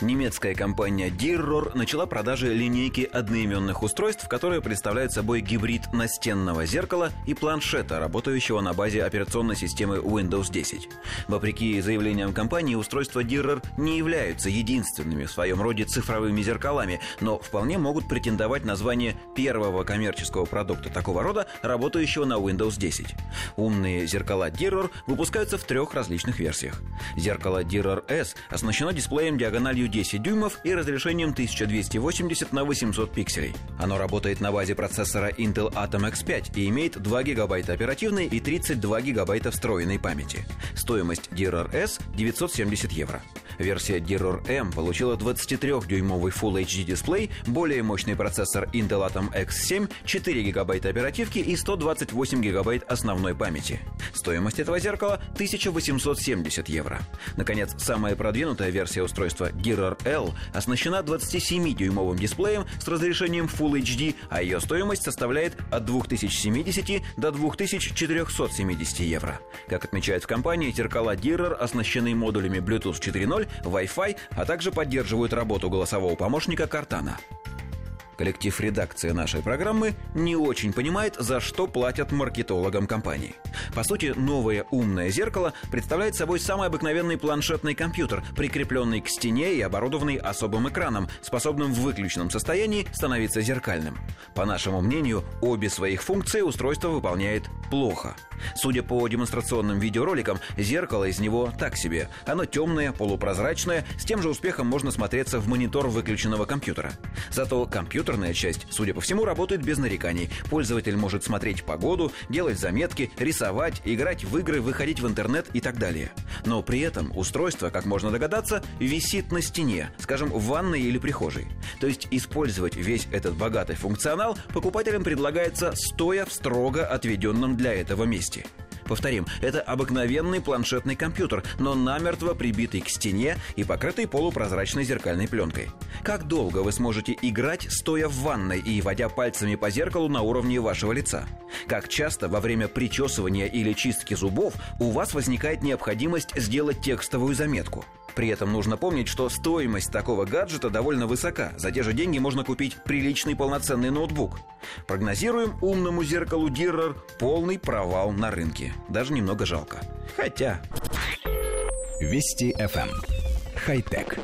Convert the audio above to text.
Немецкая компания Dirror начала продажи линейки одноименных устройств, которые представляют собой гибрид настенного зеркала и планшета, работающего на базе операционной системы Windows 10. Вопреки заявлениям компании, устройства Dirror не являются единственными в своем роде цифровыми зеркалами, но вполне могут претендовать на звание первого коммерческого продукта такого рода, работающего на Windows 10. Умные зеркала Dirror выпускаются в трех различных версиях. Зеркало Dirror S оснащено дисплеем диагональю 10 дюймов и разрешением 1280 на 800 пикселей. Оно работает на базе процессора Intel Atom X5 и имеет 2 гигабайта оперативной и 32 гигабайта встроенной памяти. Стоимость Dirror S 970 евро. Версия Dirror M получила 23-дюймовый Full HD дисплей, более мощный процессор Intel Atom X7, 4 гигабайта оперативки и 128 гигабайт основной памяти. Стоимость этого зеркала 1870 евро. Наконец, самая продвинутая версия устройства Dirror L оснащена 27-дюймовым дисплеем с разрешением Full HD, а ее стоимость составляет от 2070 до 2470 евро. Как отмечают в компании, зеркала Dirror оснащены модулями Bluetooth 4.0 Wi-Fi, а также поддерживают работу голосового помощника Картана. Коллектив редакции нашей программы не очень понимает, за что платят маркетологам компании. По сути, новое умное зеркало представляет собой самый обыкновенный планшетный компьютер, прикрепленный к стене и оборудованный особым экраном, способным в выключенном состоянии становиться зеркальным. По нашему мнению, обе своих функции устройство выполняет плохо. Судя по демонстрационным видеороликам, зеркало из него так себе. Оно темное, полупрозрачное, с тем же успехом можно смотреться в монитор выключенного компьютера. Зато компьютерная часть, судя по всему, работает без нареканий. Пользователь может смотреть погоду, делать заметки, рисовать, играть в игры, выходить в интернет и так далее. Но при этом устройство, как можно догадаться, висит на стене, скажем, в ванной или прихожей. То есть использовать весь этот богатый функционал покупателям предлагается стоя в строго отведенном для этого месте. Повторим, это обыкновенный планшетный компьютер, но намертво прибитый к стене и покрытый полупрозрачной зеркальной пленкой. Как долго вы сможете играть, стоя в ванной и водя пальцами по зеркалу на уровне вашего лица? Как часто во время причесывания или чистки зубов у вас возникает необходимость сделать текстовую заметку? При этом нужно помнить, что стоимость такого гаджета довольно высока. За те же деньги можно купить приличный полноценный ноутбук. Прогнозируем умному зеркалу Диррер полный провал на рынке. Даже немного жалко. Хотя... Вести FM. Эм. Хай-тек.